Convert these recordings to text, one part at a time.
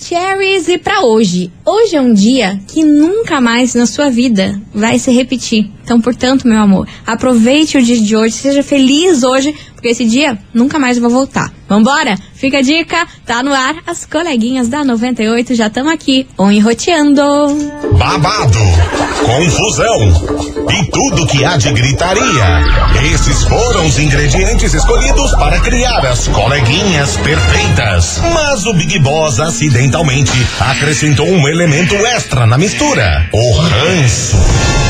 Maravicheries e para hoje. Hoje é um dia que nunca mais na sua vida vai se repetir. Então, portanto, meu amor, aproveite o dia de hoje, seja feliz hoje, porque esse dia nunca mais vai voltar. Vambora? Fica a dica, tá no ar, as coleguinhas da 98 já estão aqui, on. Babado, confusão e tudo que há de gritaria. Esses foram os ingredientes escolhidos para criar as coleguinhas perfeitas. Mas o Big Boss acidentalmente acrescentou um elemento extra na mistura: o ranço.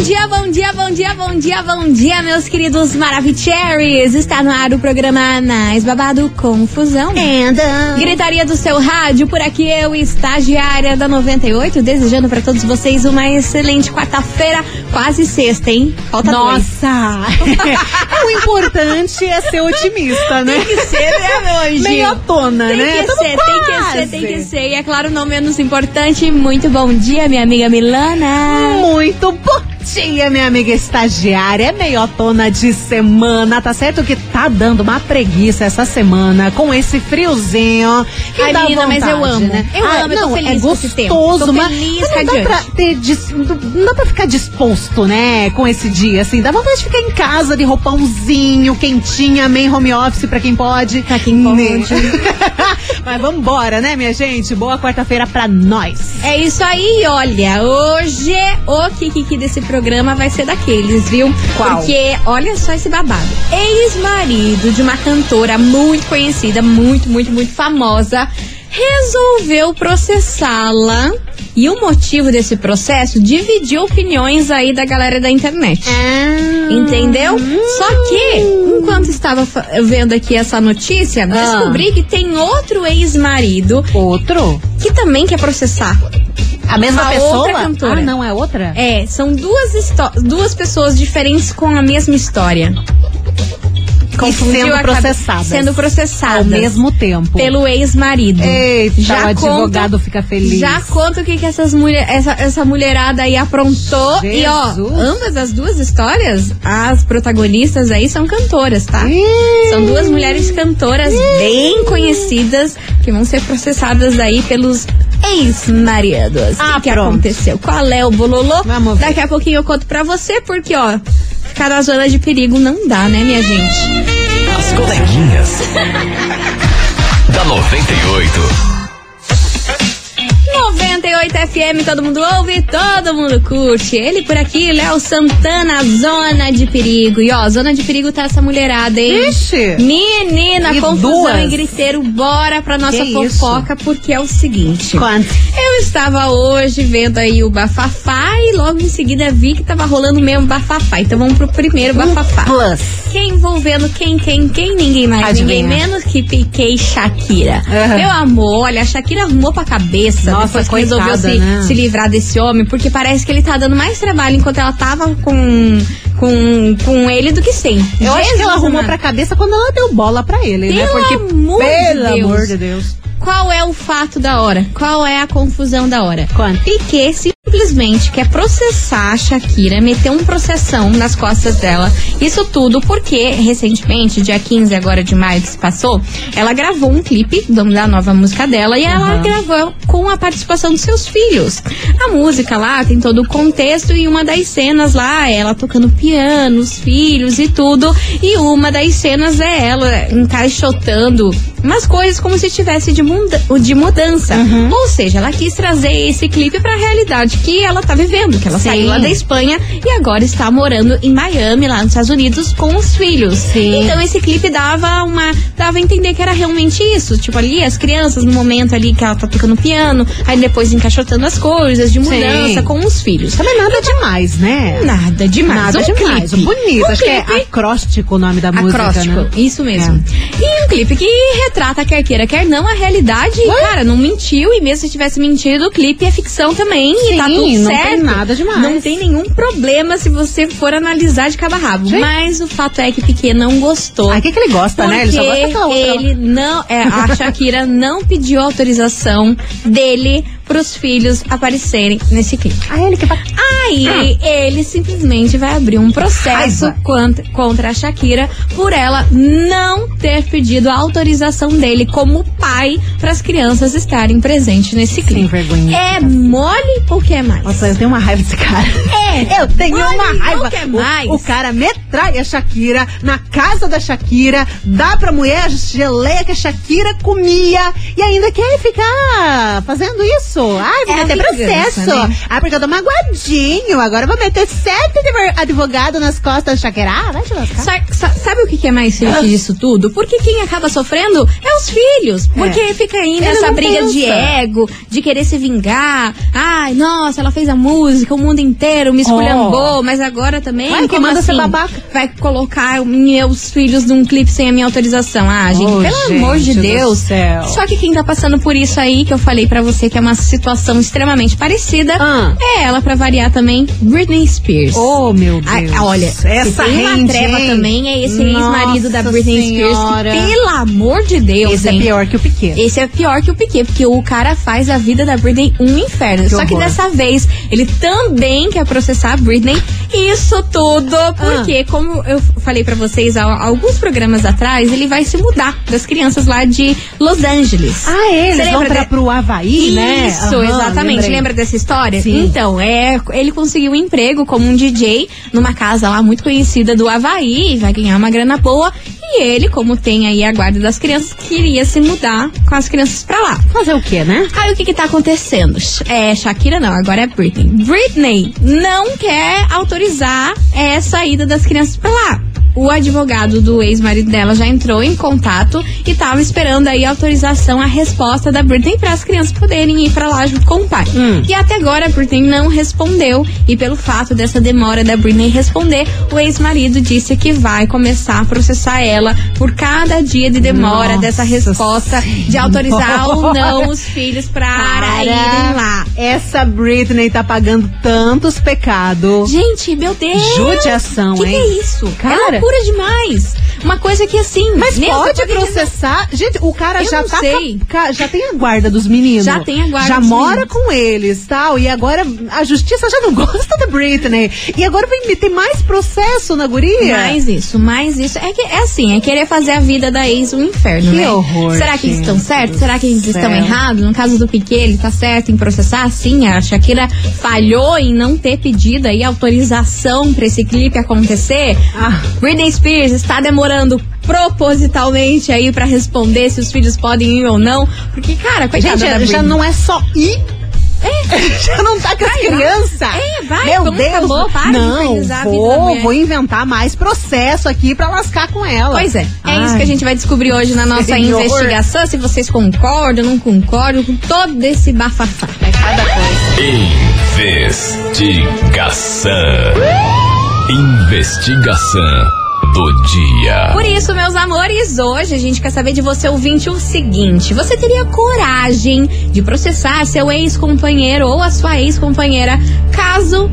Bom dia, bom dia, bom dia, bom dia, bom dia, meus queridos Maravicheries. Está no ar o programa mais babado Confusão. Anda. Gritaria do seu rádio, por aqui eu, estagiária da 98, desejando para todos vocês uma excelente quarta-feira, quase sexta, hein? Falta dois. Nossa! o importante é ser otimista, né? Tem que ser, né, anjinho? Meio tona, Tem né? que ser, tem que ser, tem que ser. E é claro, não menos importante, muito bom dia, minha amiga Milana. Muito bom dia, minha amiga estagiária. É meio tona de semana, tá certo que tá dando uma preguiça essa semana com esse friozinho. Que Ai, dá menina, mas vontade, eu amo. Né? Eu Ah, amo, eu não, é gostoso, mas, mas não dá pra ter não dá pra ficar disposto, né, com esse dia, assim. Dá vontade de ficar em casa de roupãozinho, quentinha, meio home office pra quem pode. Pra quem pode. Mas vambora, né, minha gente? Boa quarta-feira pra nós. É isso aí, olha, hoje o Kikiki desse programa vai ser daqueles, viu? Qual? Porque, olha só esse babado. Ex-marido de uma cantora muito conhecida, muito, muito, muito famosa, resolveu processá-la. E o motivo desse processo dividiu opiniões aí da galera da internet. Entendeu? Só que, enquanto estava vendo aqui essa notícia, Ah. descobri que tem outro ex-marido Outro? que também quer processar. A mesma Uma pessoa? outra cantora. Ah, não é outra? É, são duas, duas pessoas diferentes com a mesma história. Confundiu sendo a cabe- processadas. Sendo processadas. Ao mesmo tempo. Pelo ex-marido. Eita, Já o advogado conta- fica feliz. Já conta o que, que essas mulher, essa, essa mulherada aí aprontou. E ó, Jesus. ambas as duas histórias, as protagonistas aí são cantoras, tá? São duas mulheres cantoras bem conhecidas que vão ser processadas aí pelos ex-maridos. Ah, o que pronto. aconteceu? Qual é o bololô? Vamos ver. Daqui a pouquinho eu conto pra você, porque ó, ficar na zona de perigo não dá, né, minha gente? As coleguinhas. da 98. 98 FM, todo mundo ouve, todo mundo curte. Ele por aqui, Léo Santana, Zona de Perigo. E ó, Zona de Perigo tá essa mulherada, hein? Ixi. Menina, E confusão duas? e griteiro, bora pra nossa Que fofoca, porque é o seguinte. Quanto? Eu estava hoje vendo aí o bafafá e logo em seguida vi que tava rolando mesmo bafafá. Então vamos pro primeiro bafafá. Plus. Quem envolvendo quem, quem, quem? Ninguém mais, Adivinha. ninguém menos que Piquet e Shakira. Aham. Meu amor, olha, a Shakira arrumou pra cabeça Nossa, que resolveu se, né? se livrar desse homem, porque parece que ele tá dando mais trabalho enquanto ela tava com, com, com ele do que sem. Eu acho que Jesus ela arrumou amado. pra cabeça quando ela deu bola pra ele, né? Pelo Porque, amor pelo amor de Deus. Qual é o fato da hora? Qual é a confusão da hora? Quanto? Piquet simplesmente quer processar a Shakira, meter um processão nas costas dela. Isso tudo porque, recentemente, dia 15 agora de maio que se passou, ela gravou um clipe da nova música dela e ela Aham. gravou com a participação dos seus filhos. A música lá tem todo o contexto e uma das cenas lá é ela tocando piano, os filhos e tudo. E uma das cenas é ela encaixotando umas coisas como se tivesse de, muda de mudança. Uhum. Ou seja, ela quis trazer esse clipe pra realidade que ela tá vivendo, que ela Sim. saiu lá da Espanha e agora está morando em Miami, lá nos Estados Unidos, com os filhos. Sim. Então esse clipe dava uma. dava a entender que era realmente isso. Tipo, ali as crianças, no momento ali que ela tá tocando piano, aí depois encaixotando as coisas, de mudança Sim. com os filhos. Também nada demais, né? Nada demais. Nada um demais. clipe. Bonito. Um Acho que é clipe acróstico o nome da música, Acróstico, né? isso mesmo. E um clipe que retrata, quer queira, quer não, a realidade. E, cara, não mentiu. E mesmo se tivesse mentido, o clipe é ficção também. e tá Sim, tudo não certo. tem nada demais. Não tem nenhum problema se você for analisar de cabo a rabo. Sim. Mas o fato é que Piquet não gostou. Ah, o que, que ele gosta, né? Ele só gosta daquela outra. ele não, é, a Shakira não pediu autorização dele pros filhos aparecerem nesse clipe. Ah, ele que vai. Aí ele simplesmente vai abrir um processo contra, contra a Shakira por ela não ter pedido a autorização dele como pai para as crianças estarem presentes nesse Sem clipe. vergonha. É mole ou que é mais? Nossa, eu tenho uma raiva desse cara. É, Eu tenho uma raiva. que é O- mais? O, cara metrai a Shakira na casa da Shakira, dá pra mulher a geleia que a Shakira comia e ainda quer ficar fazendo isso. Ai, vou É meter vingança, processo. né? Ai, porque eu tô magoadinho. Agora eu vou meter sete advo- advogados nas costas da Shakira. Ah, vai te lascar. Sa- sa- Sabe o que é mais triste disso tudo? Porque quem acaba sofrendo é os filhos. Porque fica aí Ele nessa não briga de pensa. ego, de querer se vingar. Ai, nossa, ela fez a música, o mundo inteiro me esculhambou, mas agora também. Ai, quem como manda ser assim? babaca? Vai colocar meus filhos num clipe sem a minha autorização. Ah, gente, Oh, pelo gente amor de Deus. céu. Só que quem tá passando por isso aí, que eu falei pra você que é uma situação extremamente parecida, Ah. é ela, pra variar também, Britney Spears. Oh, meu Ah, Deus. olha, essa tem uma rende, treva hein? também é esse ex-marido da Britney Spears, Senhora. que, pelo amor de Deus, Esse é hein? pior que o Piquet. Esse é pior que o Piquet, porque o cara faz a vida da Britney um inferno. Que Só que horror. dessa vez, ele também quer processar a Britney. Isso tudo Ah. porque, como eu falei pra vocês há alguns programas atrás, ele vai se mudar das crianças lá de Los Angeles. Ah, é, eles vão pra, de- pro Havaí, né? isso, Aham, exatamente. lembrei. Lembra dessa história? Sim. Então, é, ele conseguiu um emprego como um DJ numa casa lá muito conhecida do Havaí, vai ganhar uma grana boa. E ele, como tem aí a guarda das crianças, queria se mudar com as crianças pra lá. Fazer o quê, né? Aí o que que tá acontecendo? É, Shakira não, agora é Britney. Britney não quer autorizar essa ida das crianças pra lá. O advogado do ex-marido dela já entrou em contato e tava esperando aí a autorização, a resposta da Britney para as crianças poderem ir pra lá junto com o pai. Hum. E até agora a Britney não respondeu e pelo fato dessa demora da Britney responder, o ex-marido disse que vai começar a processar ela por cada dia de demora Nossa dessa resposta de autorizar ou não os filhos para irem lá. Essa Britney tá pagando tantos pecados. Gente, meu Deus! Judiação, que que hein? é isso? Cara. É loucura demais. Uma coisa que assim. Mas pode processar. Gente, o cara Eu já não tá. sei. Já tem a guarda dos meninos. Já tem a guarda Já mora meninos. com eles tal. E agora a justiça já não gosta da Britney. E agora vem meter mais processo na guria. Mais isso, mais isso. É que é assim, é querer fazer a vida da ex um inferno, Que né? horror, Será que eles estão certos? Será que eles estão errados? No caso do Piquet, ele tá certo em processar? Sim, a Shakira falhou em não ter pedido aí autorização pra esse clipe acontecer. Ah. Britney Spears está demorando propositalmente aí pra responder se os filhos podem ir ou não. Porque, cara, coitada Gente, da já não é só ir. já não tá com as crianças. É, vai, Meu como Deus. acabou, para de não, a da vou, vou inventar mais processo aqui pra lascar com ela. Pois é, é Ai. isso que a gente vai descobrir hoje na nossa Senhor. investigação. Se vocês concordam, não concordam com todo esse bafafá. É cada coisa. Investigação. Investigação do dia. Por isso, meus amores, hoje a gente quer saber de você, ouvinte, o seguinte: você teria coragem de processar seu ex-companheiro ou a sua ex-companheira caso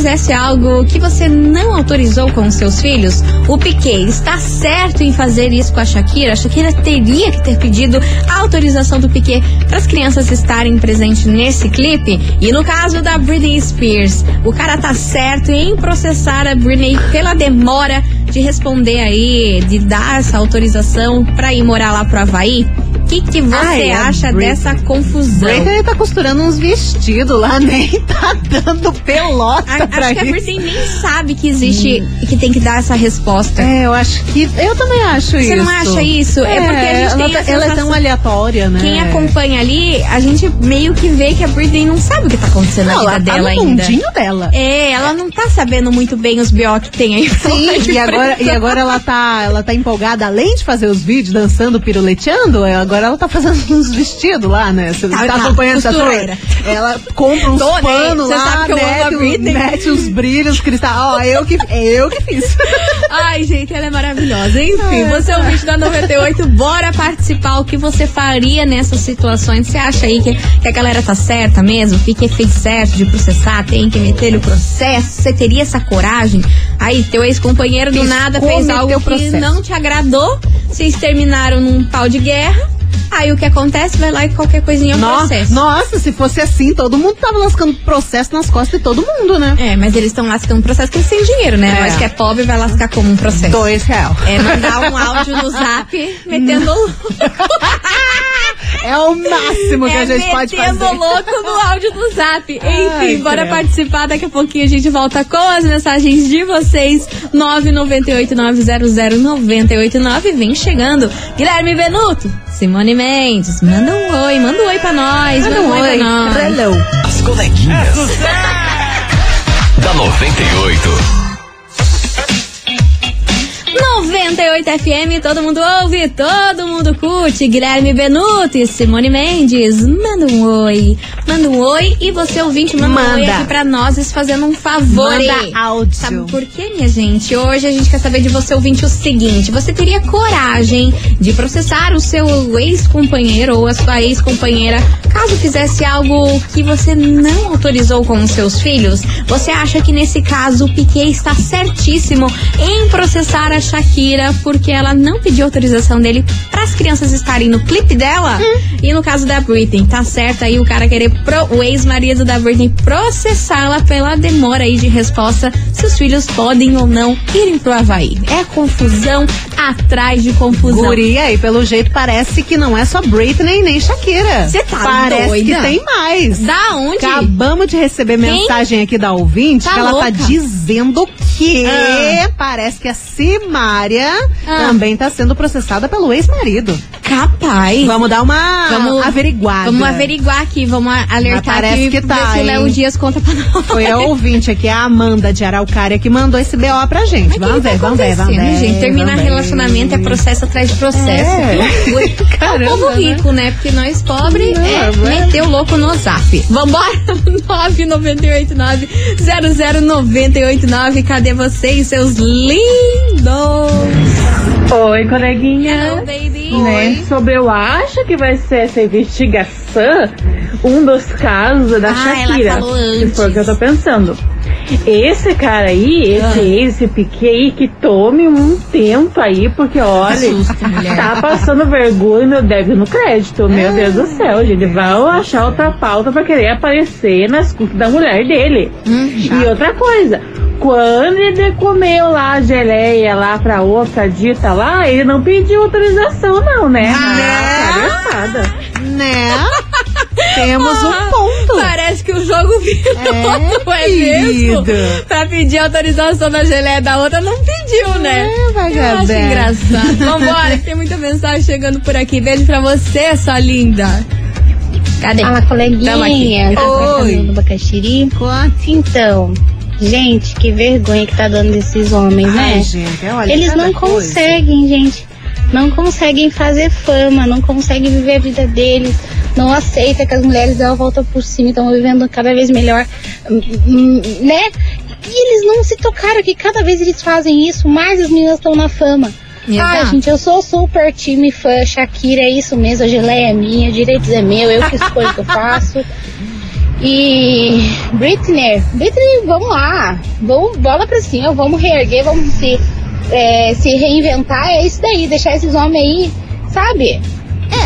fizesse algo que você não autorizou com seus filhos? O Piquet está certo em fazer isso com a Shakira? A Shakira teria que ter pedido a autorização do Piquet para as crianças estarem presentes nesse clipe? E no caso da Britney Spears, o cara tá certo em processar a Britney pela demora de responder aí, de dar essa autorização pra ir morar lá pro Havaí. O que, que você a acha dessa confusão? Britney tá costurando uns vestidos lá, nem tá dando pelota A- pra acho que a. Britney nem sabe que existe e que tem que dar essa resposta. É, eu acho que. Eu também acho isso. Você não acha isso? É porque a gente ela, tem tá- ela é tão aleatória, né? Quem acompanha ali, a gente meio que vê que a Britney não sabe o que tá acontecendo não, na vida tá dela no ainda. mundinho dela. É, ela não tá sabendo muito bem os B.O. que tem aí. Sim, e agora, e agora ela tá, ela tá empolgada, além de fazer os vídeos dançando, piruleteando, agora agora ela tá fazendo uns vestidos lá, né? Você tá, tá, acompanhando essa costureira. Ela compra uns panos Você lá, sabe que eu amo a mete, Britney. mete uns brilhos, cristal. Ó, eu que, eu que fiz. Ai, gente, ela é maravilhosa. Enfim, você é o vídeo da 98, bora participar. O que você faria nessas situações? Você acha aí que, que a galera tá certa mesmo? Que que fez certo de processar? Tem que meter o processo? Você teria essa coragem? Aí, teu ex-companheiro do nada fez algo o que não te agradou. Vocês terminaram num pau de guerra. Aí o que acontece? Vai lá e qualquer coisinha é um No- processo. Nossa, se fosse assim, todo mundo tava lascando processo nas costas de todo mundo, né? É, mas eles estão lascando processo porque eles têm dinheiro, né? É. Que é pobre vai lascar como um processo. Dois real. É mandar um áudio no zap metendo É o máximo que é a gente pode fazer. louco no áudio do zap. Enfim, Ai, bora participar. Daqui a pouquinho a gente volta com as mensagens de vocês. 998-900-989. Vem chegando. Guilherme Venuto, Simone Mendes. Manda um oi, manda um oi pra nós. Manda um oi, pra nós. Hello. As coleguinhas. da 98. 98 FM, todo mundo ouve, todo mundo curte. Guilherme Benuto e Simone Mendes, manda um oi. Manda um oi e você ouvinte manda, um oi Manda. aqui pra nós fazendo um favor. Manda áudio. Sabe por quê, minha gente? Hoje a gente quer saber de você ouvinte o seguinte: você teria coragem de processar o seu ex-companheiro ou a sua ex-companheira caso fizesse algo que você não autorizou com os seus filhos? Você acha que nesse caso o Piquet está certíssimo em processar a Shakira porque ela não pediu autorização dele para as crianças estarem no clipe dela? E no caso da Britney, tá certo aí o cara querer pro, o ex-marido da Britney processá-la pela demora aí de resposta se os filhos podem ou não irem pro Havaí. É confusão atrás de confusão. Guria, e pelo jeito parece que não é só Britney nem Shakira. Cê tá Parece doida? que tem mais. Da onde? Acabamos de receber mensagem aqui da ouvinte Tá que ela tá louca? dizendo que Ah. parece que a Simária Ah. também tá sendo processada pelo ex-marido. Capaz. Vamos dar uma Vamos- averiguada. Vamos averiguar aqui, vamos alertar Mas parece aqui, que tá, o? Léo Dias conta pra nós. Foi a ouvinte aqui, a Amanda de Araucária, que mandou esse BO pra gente. Mas Vamos que ver, tá vamos ver, vamos ver. gente? Terminar relacionamento é processo atrás de processo. É. Que loucura. É o Caramba, povo rico, né? Porque nós pobres é meter o louco no zap. Vambora? 998900989. Cadê vocês, seus lindos? Oi, coleguinha. Hello, baby. Né? Sobre eu acho que vai ser essa investigação um dos casos da Ah, ela Shakira. falou Que foi o que eu tô antes. pensando. Esse cara aí, esse Ah. esse Piquet aí, que tome um tempo aí, porque olha, mulher. tá passando vergonha no débito no crédito. Ah. Meu Deus do céu, gente. Vão achar outra pauta pra querer aparecer nas custas da mulher dele. Hum, E outra coisa, quando ele comeu lá a geleia lá pra outra dita lá, ele não pediu autorização não, né? Ah, palhaçada. Né? Temos um ponto. Parece que o jogo virou, É, não é mesmo? Pra pedir autorização da geleia da outra, não pediu, né? É, Eu acho engraçado. Vambora, que tem muita mensagem chegando por aqui. Beijo pra você, sua linda. Cadê? Fala, coleguinha. Tá Oi. do Bacaxiri? Então, gente, que vergonha que tá dando desses homens, Ai, né? gente, olha, Eles não coisa. conseguem, gente. Não conseguem fazer fama, não conseguem viver a vida deles. Não aceita que as mulheres dão a volta por cima, estão vivendo cada vez melhor, hum, hum, né? E eles não se tocaram que cada vez eles fazem isso, mais as meninas estão na fama. Ah, Exato. gente, eu sou super time fã, Shakira, é isso mesmo, a geleia é minha, direitos é meu, eu que escolho o que eu faço. E Britney, Britney, vamos lá, vamos, bola pra cima, vamos reerguer, vamos se, é, se reinventar, é isso daí, deixar esses homens aí, sabe?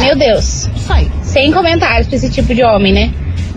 Meu Deus, aí. sem comentários pra esse tipo de homem, né?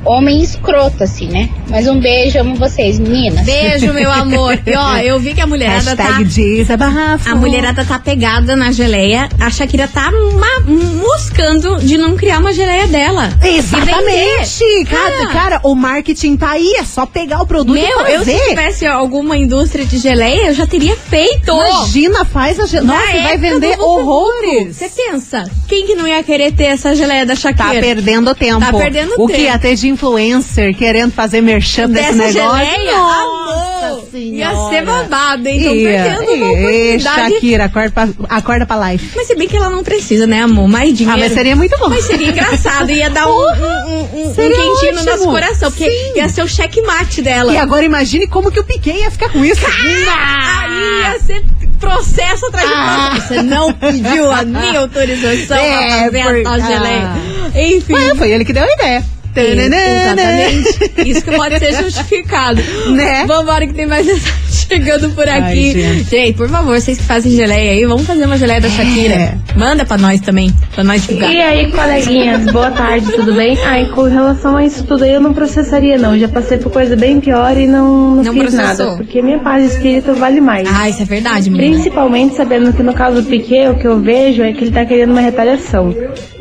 Homem escroto, assim, né? Mas um beijo, amo vocês, meninas. Beijo, meu amor. E ó, eu vi que a mulherada tá. Hashtag diz a. A mulherada tá pegada na geleia. A Shakira tá ma- moscando de não criar uma geleia dela. Exatamente! vender. Cara, Cara, cara, o marketing tá aí, é só pegar o produto Meu, e eu se fazer. tivesse alguma indústria de geleia, eu já teria feito. Imagina, faz a geleia. Nossa, vai época vender Vucu Vucu. horrores. Você pensa, quem que não ia querer ter essa geleia da Shakira? Tá perdendo tempo. Tá perdendo o que tempo. ia ter de influencer querendo fazer merchan desse negócio? geleia? Nossa, Ia ser babado, hein? Tô Ia, perdendo uma oportunidade. Shakira, acorda pra, acorda pra life. Mas se bem que ela não precisa, né, amor? Mais dinheiro. Ah, mas seria muito bom. Mas seria engraçado, ia dar um, um, um, um quentinho no ótimo. nosso coração, porque Sim. ia ser o checkmate dela. E agora imagine como que o Piquet ia ficar com isso. Aí ia ser processo atrás de processo. Você não pediu a minha autorização É, pra fazer por- a tal geleia. Enfim. Ué, foi ele que deu a ideia. Exatamente. Isso que pode ser justificado. Né? Vambora que tem mais chegando por Ai, aqui. gente. por favor, vocês que fazem geleia aí, vamos fazer uma geleia da Shakira. É. Manda pra nós também, pra nós divulgar. E aí, coleguinhas, boa tarde, tudo bem? Ai, com relação a isso tudo aí, eu não processaria, não. Já passei por coisa bem pior e não, não, Não fiz processou? nada. Porque minha paz de espírito vale mais. Ah, isso é verdade, menina. Principalmente sabendo que no caso do Piquet, o que eu vejo é que ele tá querendo uma retaliação.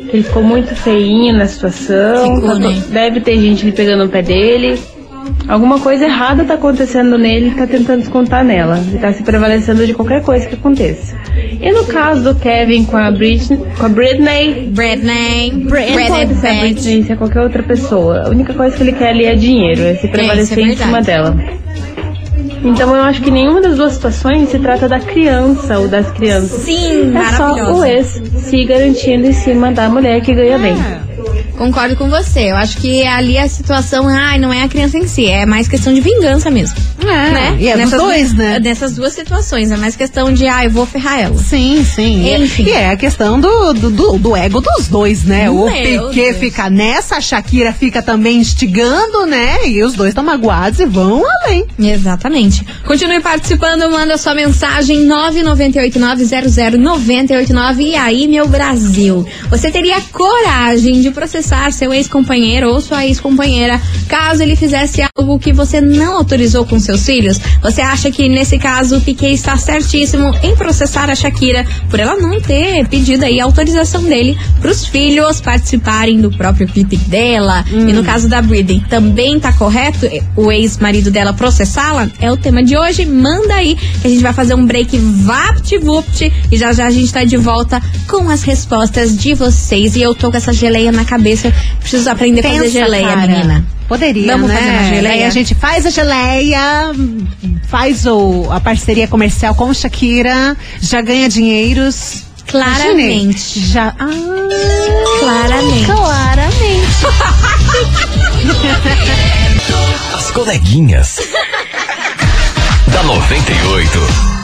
Ele ficou muito feinho na situação. Ficou, tá né? Deve ter gente ali pegando o pé dele. Alguma coisa errada tá acontecendo nele, ele tá tentando descontar nela. Ele tá se prevalecendo de qualquer coisa que aconteça. E no caso do Kevin com a Britney, com a Britney Britney, Britney pode ser a. Britney, se é qualquer outra pessoa. A única coisa que ele quer ali é dinheiro, é se prevalecer isso é em cima dela. Então eu acho que nenhuma das duas situações se trata da criança ou das crianças. Sim, É só o ex se garantindo em cima da mulher que ganha bem. Concordo com você. Eu acho que ali a situação, ai, não é a criança em si, é mais questão de vingança mesmo. É, né? e é dos dois, né? Nessas duas situações. É mais questão de, ah, eu vou ferrar ela. Sim, sim. E é- Enfim. E é a questão do, do, do- ego dos dois, né? o Meu Piquet Deus. fica nessa, a Shakira fica também instigando, né? E os dois estão magoados e vão além. Exatamente. Continue participando, manda sua mensagem 998900989. E aí, meu Brasil, você teria coragem de processar seu ex-companheiro ou sua ex-companheira caso ele fizesse algo que você não autorizou com seus filhos? Você acha que nesse caso o Piquet está certíssimo em processar a Shakira por ela não ter pedido aí a autorização dele para os filhos participarem do próprio pique dela? E no caso da Britney, também tá correto o ex-marido dela processá-la? É o tema de hoje. Manda aí que a gente vai fazer um break vapt-vupt e já já a gente tá de volta com as respostas de vocês. E eu tô com essa geleia na cabeça. Preciso aprender a fazer geleia, cara. menina. Poderia, Vamos né? fazer uma geleia? Aí a gente faz a geleia, faz o, a parceria comercial com Shakira, já ganha dinheiros. Claramente. Imagine, Já. Ah, Claramente. claramente. As coleguinhas. da 98.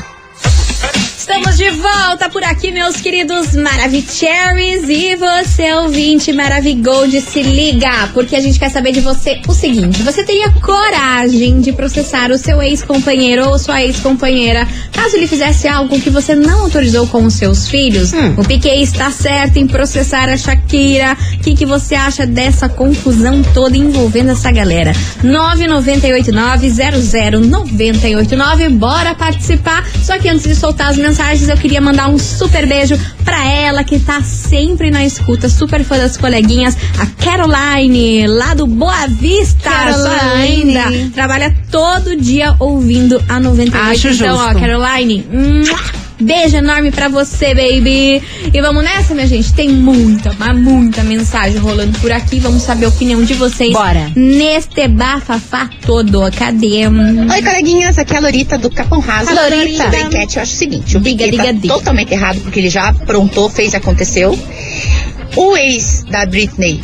Estamos de volta por aqui, meus queridos Maravicheries. E você, ouvinte Maravigold, se liga, porque a gente quer saber de você o seguinte: você teria coragem de processar o seu ex-companheiro ou sua ex-companheira caso ele fizesse algo que você não autorizou com os seus filhos? O Piquet está certo em processar a Shakira. O que, que você acha dessa confusão toda envolvendo essa galera? 998900989. Bora participar. Só que antes de soltar as mensagens, eu queria mandar um super beijo pra ela que tá sempre na escuta, super fã das coleguinhas, a Caroline, lá do Boa Vista. Caroline. linda. Trabalha todo dia ouvindo a 98. Acho então, ó, justo. Caroline, mua, Beijo enorme pra você, baby. E vamos nessa, minha gente. Tem muita, mas muita mensagem rolando por aqui. Vamos saber a opinião de vocês. Bora. Neste bafafá todo. Cadê? Oi, coleguinhas, aqui é a Lorita do Capão Raso. Fala, Lorita. Da enquete, eu acho o seguinte: o Diga, Piquet diga, tá diga. totalmente errado porque ele já aprontou, fez, aconteceu. O ex da Britney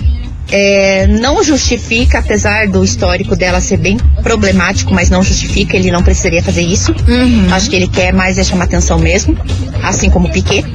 é, não justifica, apesar do histórico dela ser bem problemático, mas não justifica, ele não precisaria fazer isso. Uhum. Acho que ele quer mais é chamar atenção mesmo, assim como o Piquet.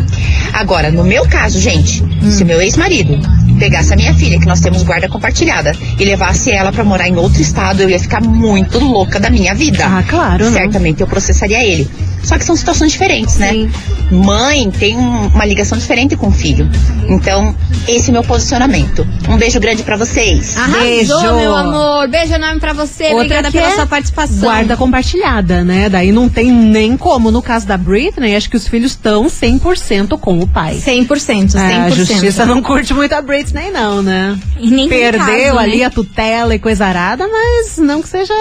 Agora, no meu caso, gente, Hum. se o meu ex-marido pegasse a minha filha, que nós temos guarda compartilhada, e levasse ela pra morar em outro estado, eu ia ficar muito louca da minha vida. Ah, claro, né? Certamente eu processaria ele. Só que são situações diferentes, né? Sim. Mãe tem um- uma ligação diferente com o filho. Então, esse é o meu posicionamento. Um beijo grande pra vocês. Arrasou, Beijo. meu amor. Beijo enorme pra você. Obrigada que pela é sua participação. Guarda compartilhada, né? Daí não tem nem como. No caso da Britney, acho que os filhos estão 100% com o pai. 100%, 100%. É, a justiça não curte muito a Britney, não, né? E Perdeu caso, ali né? a tutela e coisa arada, mas não que seja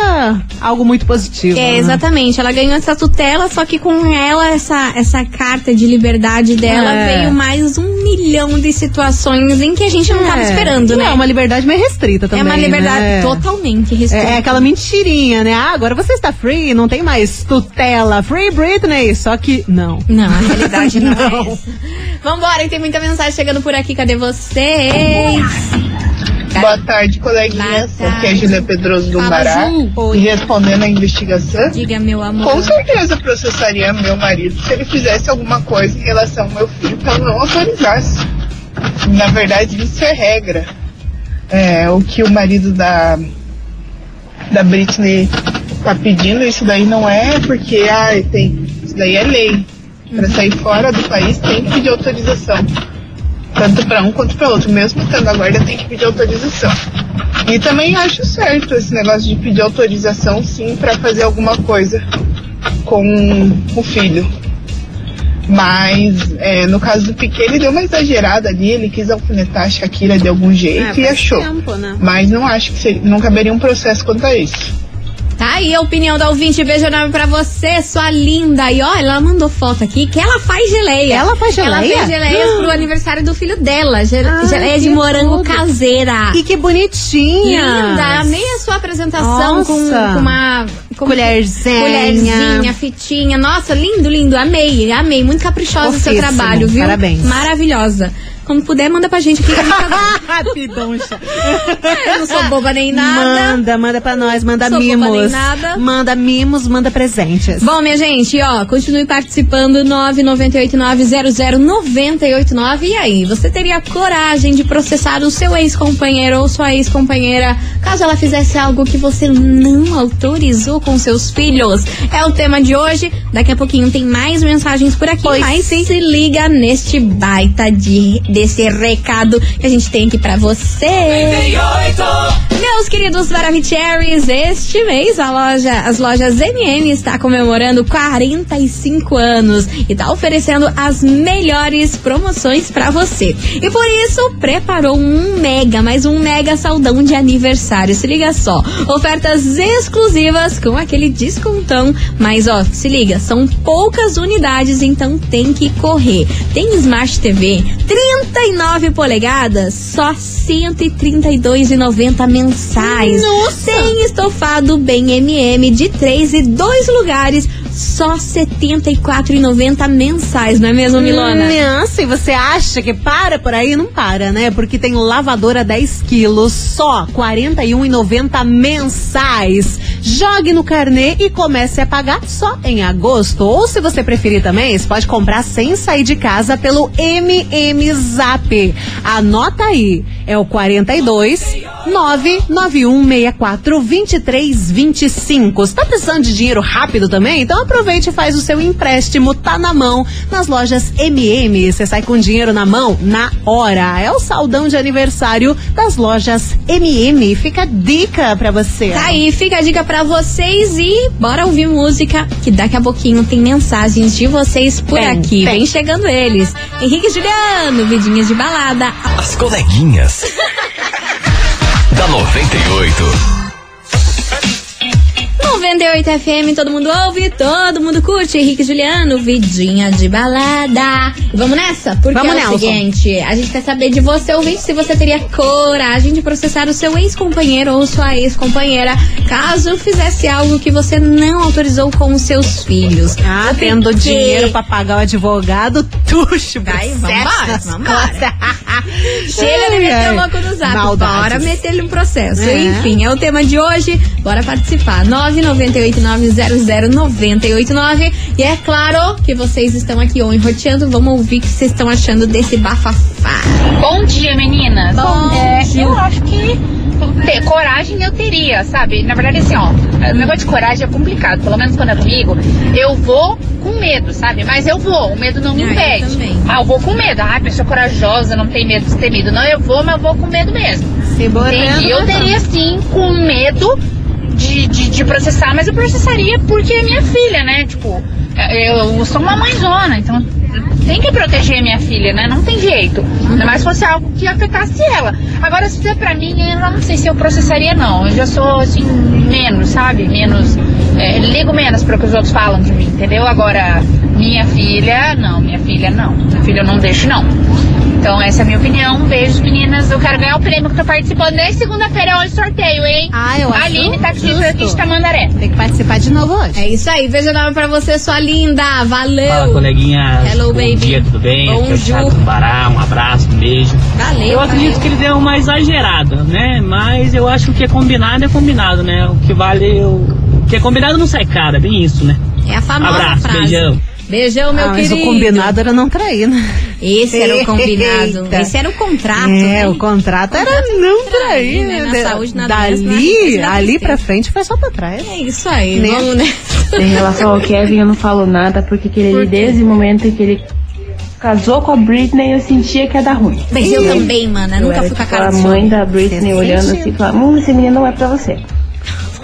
algo muito positivo. É, né? exatamente. Ela ganhou essa tutela, só que com ela, essa, essa carta de liberdade dela, É. veio mais um milhão de situações em que a gente não tava É. esperando, né? É uma liberdade meio restrita também. É uma liberdade né? totalmente restrita. É, é aquela mentirinha, né? Ah, agora você está free, não tem mais tutela. Free Britney. Só que não. Não, a realidade não, é essa. Vambora, tem muita mensagem chegando por aqui. Cadê vocês? Boa tarde, coleguinhas. Tarde. Aqui é a Julia Pedroso do Mará. E respondendo a investigação, Diga, meu amor. com certeza processaria meu marido se ele fizesse alguma coisa em relação ao meu filho que eu não autorizasse. Na verdade, isso é regra. É, o que o marido da, da Britney tá pedindo, isso daí não é porque ah, tem. Isso daí é lei. Para sair fora do país tem que pedir autorização. Tanto para um quanto para outro. Mesmo estando na guarda, tem que pedir autorização. E também acho certo esse negócio de pedir autorização, sim, para fazer alguma coisa com o filho. Mas é, no caso do Piquet, ele deu uma exagerada ali, ele quis alfinetar a Shakira de algum jeito e É, faz achou. tempo, né? Mas não acho que seria, não caberia um processo quanto a isso. Tá aí a opinião da ouvinte. Beijo enorme pra você, sua linda. E ó, ela mandou foto aqui que ela faz geleia. Ela faz Ela geleia? fez geleias pro aniversário do filho dela. Geleia de que morango tudo. caseira. E que bonitinha. Linda, amei a sua apresentação com, Nossa. com uma com Colherzinha. colherzinha, fitinha. Nossa, lindo, lindo. Amei, amei. Muito caprichosa o seu trabalho, viu? parabéns. Maravilhosa. Quando puder, manda pra gente aqui. que a gente tá- Pidoncha. Eu não sou boba nem nada. Manda, manda pra nós, manda Sou boba nem mimos. nada. Manda mimos, manda presentes. Bom, minha gente, ó, continue participando 998900989. E aí, você teria coragem de processar o seu ex-companheiro ou sua ex-companheira caso ela fizesse algo que você não autorizou com seus filhos? É o tema de hoje. Daqui a pouquinho tem mais mensagens por aqui, Pois mas se liga neste baita de, desse recado que a gente tem aqui pra você. Meus queridos Maravicheries, este mês a loja, as lojas MM está comemorando 45 anos e está oferecendo as melhores promoções para você. E por isso preparou um mega, mais um mega saldão de aniversário. Se liga só, ofertas exclusivas com aquele descontão, mas ó, se liga, são poucas unidades, então tem que correr. Tem Smart TV 39 polegadas, só R$ 132,90 mensais. Nossa! Tem estofado bem MM de 3 e 2 lugares, só R$ 74,90 mensais, não é mesmo, Milona? Nossa, e você acha que para por aí? Não para, né? Porque tem lavadora 10 quilos, só R$ 41,90 mensais. Jogue no carnê e comece a pagar só em agosto. Ou se você preferir também, você pode comprar sem sair de casa pelo MM Zap. Anota aí, é o 42 99164 2325. Você tá precisando de dinheiro rápido também? Então aproveite e faz o seu empréstimo, tá na mão, nas lojas MM. Você sai com dinheiro na mão na hora. É o saldão de aniversário das lojas MM. Fica dica pra você. Tá aí, fica a dica pra vocês e bora ouvir música, que daqui a pouquinho tem mensagens de vocês por Tem, aqui. tem. Vem chegando eles. Henrique e Juliano, vidinhas de balada. As coleguinhas. da 98. 98 FM, todo mundo ouve, todo mundo curte. Henrique Juliano, vidinha de balada. Vamos nessa? Porque Vamos, é o Nelson. seguinte, a gente quer saber de você, ouvinte, se você teria coragem de processar o seu ex-companheiro ou sua ex-companheira caso fizesse algo que você não autorizou com os seus filhos. Ah, tendo dinheiro pra pagar o advogado, tuxo, Vai, vambora, vambora. Chega de meter o louco no zap. maldades. Bora meter ele um processo. É. Enfim, é o tema de hoje. Bora participar. 998900989. E é claro que vocês estão aqui on roteando. Vamos ouvir o que vocês estão achando desse bafafá. Bom dia, meninas. Bom É, dia. eu acho que ter coragem eu teria, sabe? Na verdade, assim, ó, o negócio de coragem é complicado. Pelo menos quando é comigo, eu vou com medo, sabe? Mas eu vou, o medo não me Ah, eu impede. Ah, eu vou com medo. Ah, pessoa corajosa, não tem medo de ter medo. Não, eu vou, mas eu vou com medo mesmo. Se botando, Entendi. Eu teria sim com medo de, de, de processar, mas eu processaria porque é minha filha, né? Tipo, eu sou uma mãezona, então tem que proteger minha filha, né? Não tem jeito. Ainda mais se fosse algo que afetasse ela. Agora, se fizer pra mim, eu não sei se eu processaria, não. Eu já sou, assim, menos, sabe? Menos é, ligo menos para o que os outros falam de mim, entendeu? Agora, minha filha, não, minha filha não. Minha filha eu não deixo, não. Então, essa é a minha opinião. Beijo, meninas. Eu quero ganhar o prêmio que tô participando nesse segunda-feira hoje sorteio, hein? Ah, eu acho Aline, taxista justo. aqui de Tamandaré. Tem que participar de novo hoje. É isso aí, beijo enorme pra você, sua linda. Valeu. Fala, coleguinha. Hello, Bom baby. dia, tudo bem? Aqui é o Bonjour. Thiago do Bará, um abraço, um beijo. Valeu, Eu acredito valeu. que ele deu uma exagerada, né? Mas eu acho que o que é combinado é combinado, né? O que vale, o o que é combinado não sai cara, bem isso, né? É a famosa Abraço, frase. beijão. Beijão, meu ah, mas querido. o combinado era não trair, né? Esse era o combinado. Eita. Esse era o contrato. É, né? o contrato era não trair, né? né? Na De- saúde, na Dali, na ali pra frente foi só pra trás. É isso aí, Né? vamos nessa. Em relação ao Kevin, eu não falo nada, porque que ele, desde o momento em que ele casou com a Britney, eu sentia que ia dar ruim. Mas eu também, mano. Nunca fui com a tipo, cara a de mãe sono. da Britney olhando assim e falando, hum, esse menino não é pra você.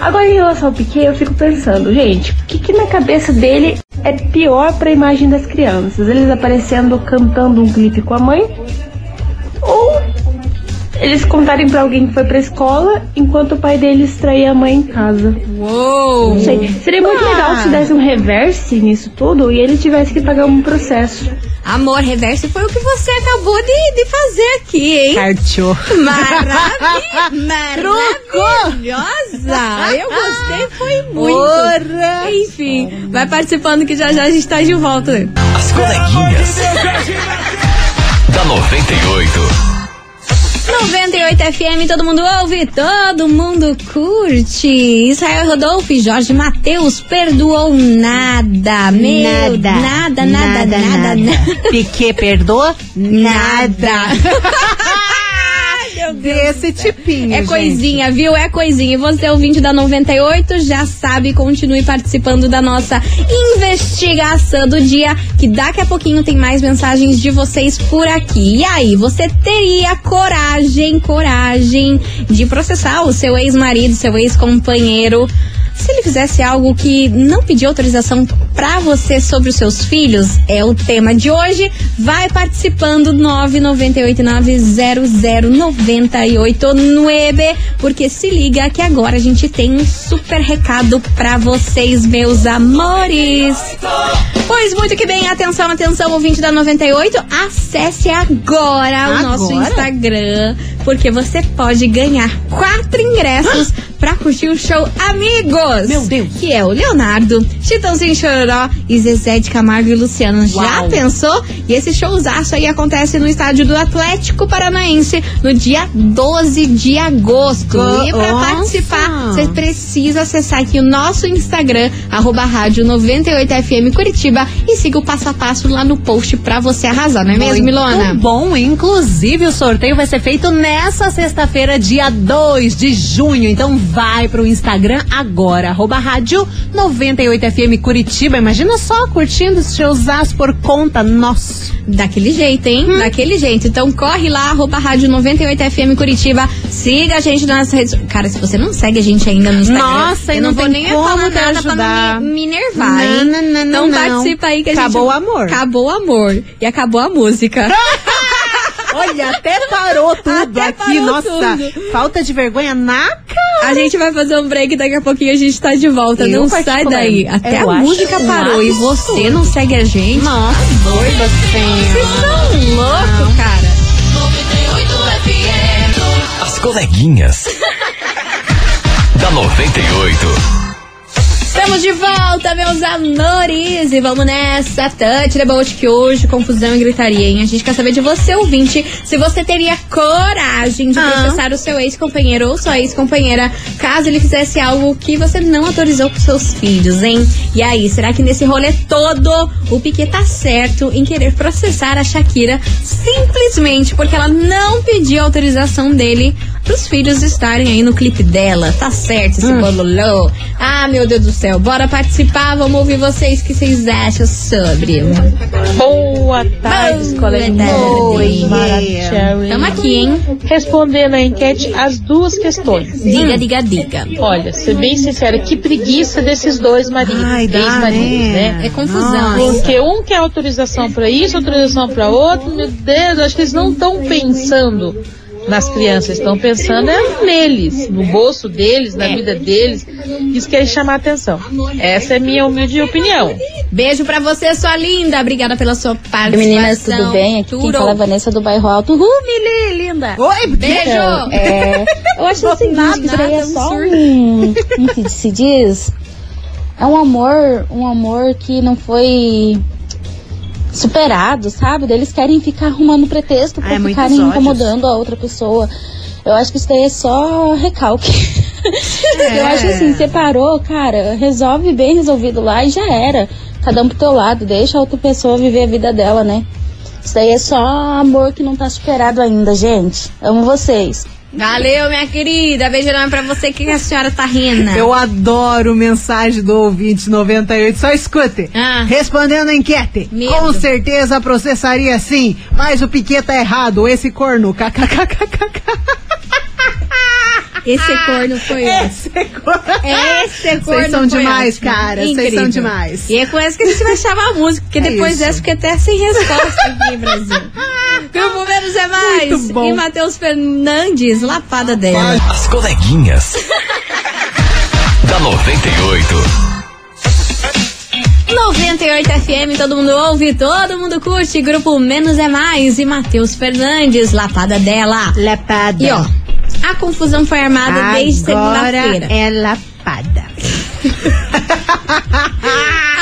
Agora em relação ao Piquet, eu fico pensando, gente, o que, que na cabeça dele é pior pra imagem das crianças? Eles aparecendo cantando um clipe com a mãe? Eles contarem pra alguém que foi pra escola enquanto o pai deles traía a mãe em casa? Uou! Não sei. Seria muito legal se desse um reverse nisso tudo e ele tivesse que pagar um processo. Amor, reverso foi o que você acabou de, de fazer aqui, hein? Carteou. Maravilha! Maravilhosa! Eu gostei, foi muito. Porra! Enfim, vai participando que já já a gente tá de volta. As coleguinhas. da 98. 98 FM, todo mundo ouve, todo mundo curte. Israel Rodolfo e Jorge Matheus perdoou nada. Meu, nada, nada, nada, nada. Piquet perdoa? Nada. Desse tipinho, É gente. coisinha, viu? É coisinha. E você, ouvinte da 98, já sabe, continue participando da nossa investigação do dia, que daqui a pouquinho tem mais mensagens de vocês por aqui. E aí, você teria coragem, coragem de processar o seu ex-marido, seu ex-companheiro? Se ele fizesse algo que não pediu autorização pra você sobre os seus filhos, é o tema de hoje. Vai participando 998900989, porque se liga que agora a gente tem um super recado pra vocês, meus amores. Pois muito que bem, atenção, atenção, ouvinte da 98, acesse agora, o nosso Agora? Instagram, porque você pode ganhar quatro ingressos pra curtir o show Amigos. Meu Deus. Que é o Leonardo, Chitãozinho Chororó e Zezé de Camargo e Luciano. Já Uau. pensou? E esse showzaço aí acontece no estádio do Atlético Paranaense no dia 12 de agosto. E pra Nossa. participar, você precisa acessar aqui o nosso Instagram, arroba rádio 98FM Curitiba e siga o passo a passo lá no post pra você arrasar, não é mesmo, Milona? Bom, inclusive o sorteio vai ser feito nessa sexta-feira, dia 2 de junho. Então vai pro Instagram agora, arroba rádio 98FM Curitiba. Imagina só curtindo os showzaços por conta nosso. Daquele jeito, hein? Hum. Daquele jeito. Então corre lá, arroba rádio 98FM Curitiba. Siga a gente nas redes. Cara, se você não segue a gente ainda no Instagram, Nossa, eu não, não vou nem falar nada ajudar. pra não me, me enervar, Não, não, não, então participa aí que a Acabou gente. o amor. Acabou o amor. E acabou a música. Olha, até parou tudo Até aqui. parou Nossa, tudo. falta de vergonha na cara. A gente vai fazer um break daqui a pouquinho a gente tá de volta. Eu não sai daí. Até eu a música um parou e você absurdo. não segue a gente. Nossa, doida Vocês senhora. são loucos, cara. As coleguinhas. da 98. Estamos de volta, meus amores! E vamos nessa, touch the boat, que hoje confusão e gritaria, hein? A gente quer saber de você, ouvinte, se você teria coragem de Ah. processar o seu ex-companheiro ou sua ex-companheira, caso ele fizesse algo que você não autorizou pros seus filhos, hein? E aí, será que nesse rolê todo o Piquet tá certo em querer processar a Shakira simplesmente porque ela não pediu autorização dele pros filhos estarem aí no clipe dela? Tá certo esse bololô? Ah, meu Deus do céu, bora participar, vamos ouvir vocês o que vocês acham sobre. Boa tarde, tarde. Oi. Tamo aqui, hein? Respondendo a enquete, as duas questões. Diga, diga, diga. Olha, ser bem sincera, que preguiça desses dois maridos, ex-maridos, né? né? É confusão, hein? Porque um quer autorização pra isso, autorização pra outro. Meu Deus, acho que eles não estão pensando nas crianças, estão pensando é neles, no bolso deles, na vida deles. Isso querem chamar a atenção. Essa é minha humilde opinião. Beijo pra você, sua linda. Obrigada pela sua participação. Meninas, tudo bem? Aqui quem Tudo. fala é a Vanessa do Bairro Alto. Uh, Mili, linda! Oi, Beijo. Então, é, eu acho o seguinte, Nada, que isso daí é um só um, como que se diz? É um amor, um amor que não foi superado, sabe? Eles querem ficar arrumando pretexto Ah, pra é ficarem incomodando a outra pessoa. Eu acho que isso daí é só recalque. É. Eu acho assim, separou, cara, resolve bem resolvido lá e já era. Cada um pro teu lado, deixa a outra pessoa viver a vida dela, né? Isso daí é só amor que não tá superado ainda, gente. Amo vocês. Valeu, minha querida. Beijo enorme pra você. O que que a senhora tá rindo? Eu adoro mensagem do ouvinte 98. Só escute. Ah. Respondendo a enquete. Medo. Com certeza processaria sim, mas o Piquet tá errado. Esse corno. KKKKK. Esse corno foi eu. Esse corno. Esse corno Vocês são foi demais, ótimo. cara. Vocês são demais. E é com essa que a gente vai chamar a música, porque É depois isso. dessa fica até sem resposta aqui, Brasil. Grupo Menos é Mais. Muito bom. E Matheus Fernandes, lapada dela. As coleguinhas. da 98. 98 FM, todo mundo ouve, todo mundo curte. Grupo Menos é Mais e Matheus Fernandes, lapada dela. Lapada. E ó, a confusão foi armada desde Agora segunda-feira. é lapada.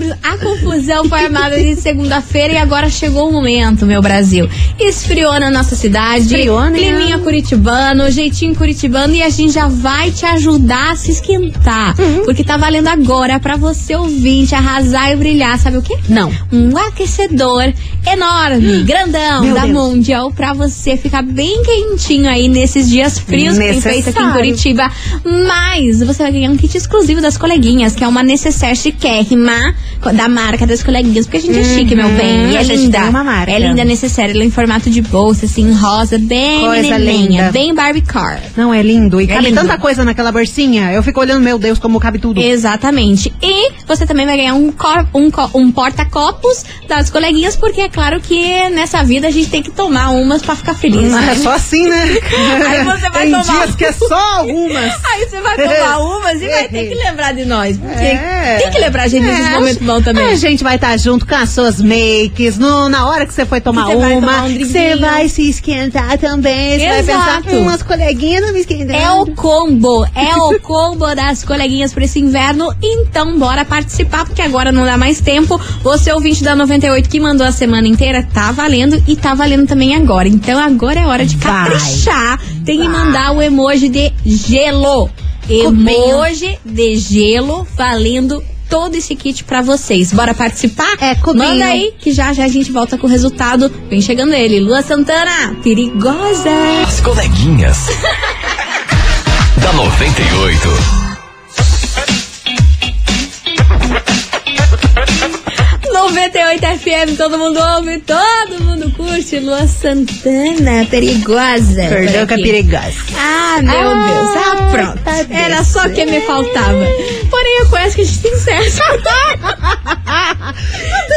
A, confu- a confusão foi armada desde segunda-feira e agora chegou o momento, meu Brasil. Esfriou na nossa cidade. Esfriou, né? Climinha curitibano, jeitinho curitibano e a gente já vai te ajudar a se esquentar. Uhum. Porque tá valendo agora pra você ouvinte arrasar e brilhar. Sabe o quê? Não. Um aquecedor enorme, grandão, Meu da Deus. Mundial pra você ficar bem quentinho aí nesses dias frios que tem feito aqui em. Curitiba. Mas você vai ganhar um kit exclusivo das coleguinhas, que é uma necessaire chiquérrima da marca das coleguinhas, porque a gente é chique, meu bem. E é a gente linda. uma marca. É linda, necessaire. Ela é em formato de bolsa, assim, rosa, bem Coisa linda. bem Barbie car. Não, é lindo. E cabe lindo. tanta coisa naquela bolsinha. Eu fico olhando, meu Deus, como cabe tudo. Exatamente. E você também vai ganhar um, um, um porta-copos das coleguinhas, porque é claro que nessa vida a gente tem que tomar umas pra ficar feliz. Ah, né? é só assim, né? Aí você vai Tem tomar- dias que é só algumas. Aí você vai tomar umas e vai ter que lembrar de nós. Porque É. tem que lembrar a gente nesses É, bons também. A gente vai estar junto com as suas makes. No, na hora que você foi tomar Que você vai uma, um vai se esquentar também. Você vai pensar, hum, as coleguinhas não me esquentam. É o combo, é o combo das coleguinhas pra esse inverno. Então, bora participar, porque agora não dá mais tempo. Você, ouvinte da 98, que mandou a semana inteira, tá valendo e tá valendo também agora. Então, agora é hora de Vai. caprichar. Tem que mandar o emoji de gelo. Emoji de gelo valendo todo esse kit pra vocês. Bora participar? É, cubinho. Manda aí, que já já a gente volta com o resultado. Vem chegando ele, Lua Santana, perigosa. As coleguinhas. da 98. 98 FM, todo mundo ouve, todo mundo curte. Lua Santana, perigosa. Perdão que é perigosa. Ah, meu Ah, Deus. Ah, pronto. tá Era só que me faltava. Porém, eu conheço que a gente tem certo.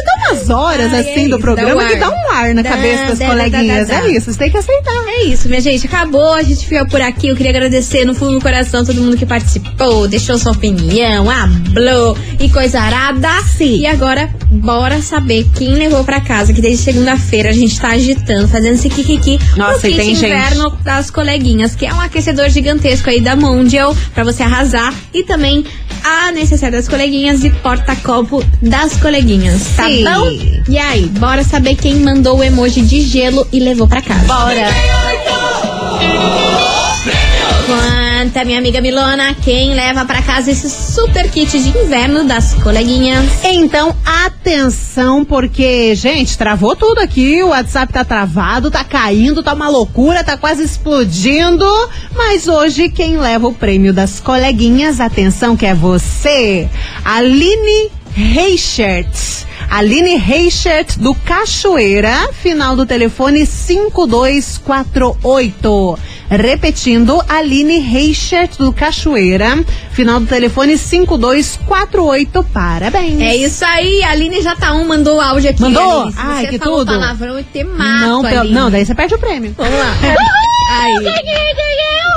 Dá umas horas Ai, assim é do programa dá um que dá um ar na Dá, cabeça das dá, coleguinhas. dá. É isso, você tem que aceitar. É isso, minha gente. Acabou. A gente ficou por aqui. Eu queria agradecer no fundo do coração todo mundo que participou, deixou sua opinião, hablou e coisa arada. Sim. E agora, bora saber quem levou pra casa, que desde segunda-feira a gente tá agitando, fazendo esse kikiki Nossa, e tem kit gente. inverno das coleguinhas, que é um aquecedor gigantesco aí da Mondial pra você arrasar. E também a necessidade das coleguinhas e porta-copo das coleguinhas, tá Sim. bom? E aí, bora saber quem mandou o emoji de gelo e levou pra casa. Bora. Conta, minha amiga Milona, quem leva pra casa esse super kit de inverno das coleguinhas? Então, atenção, porque, gente, travou tudo aqui. O WhatsApp tá travado, tá caindo, tá uma loucura, tá quase explodindo. Mas hoje, quem leva o prêmio das coleguinhas, atenção, que é você, Aline Reichert. Aline Reichert do Cachoeira, final do telefone 5248. Repetindo, Aline Reichert do Cachoeira, final do telefone 5248. Parabéns. É isso aí, a Aline já tá um, mandou o áudio aqui. Mandou? Aline. Ai, você que falou tudo. palavrão, eu te mato, Não, não, daí você perde o prêmio. Vamos lá. Aí.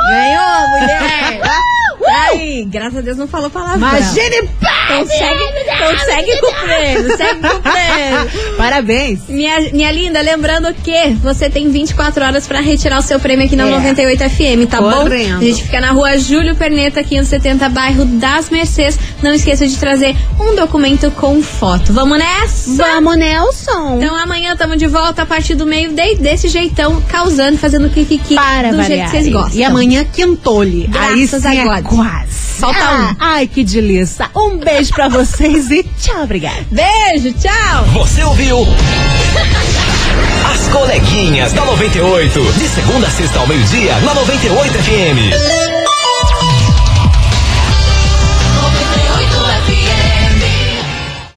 Ganhou, mulher. Aí, graças a Deus não falou palavrão. Imagine, Consegue, consegue cumprir, consegue cumprir. Parabéns. Minha, minha linda, lembrando que você tem 24 horas pra retirar o seu prêmio aqui na É. 98 FM, tá Correndo. bom? A gente fica na rua Júlio Perneta, 570, bairro das Mercês. Não esqueça de trazer um documento com foto. Vamos nessa? Vamos, Nelson. Então amanhã estamos de volta a partir do meio de- desse jeitão, causando, fazendo kikiki Para do jeito variar. que vocês gostam. E amanhã quintole. Aí Graças sim a é God. Quase. Falta Ah, um. Ai, que delícia. Um beijo pra vocês e tchau, obrigada. Beijo, tchau! Você ouviu? As coleguinhas da 98. De segunda a sexta ao meio-dia, na 98 FM.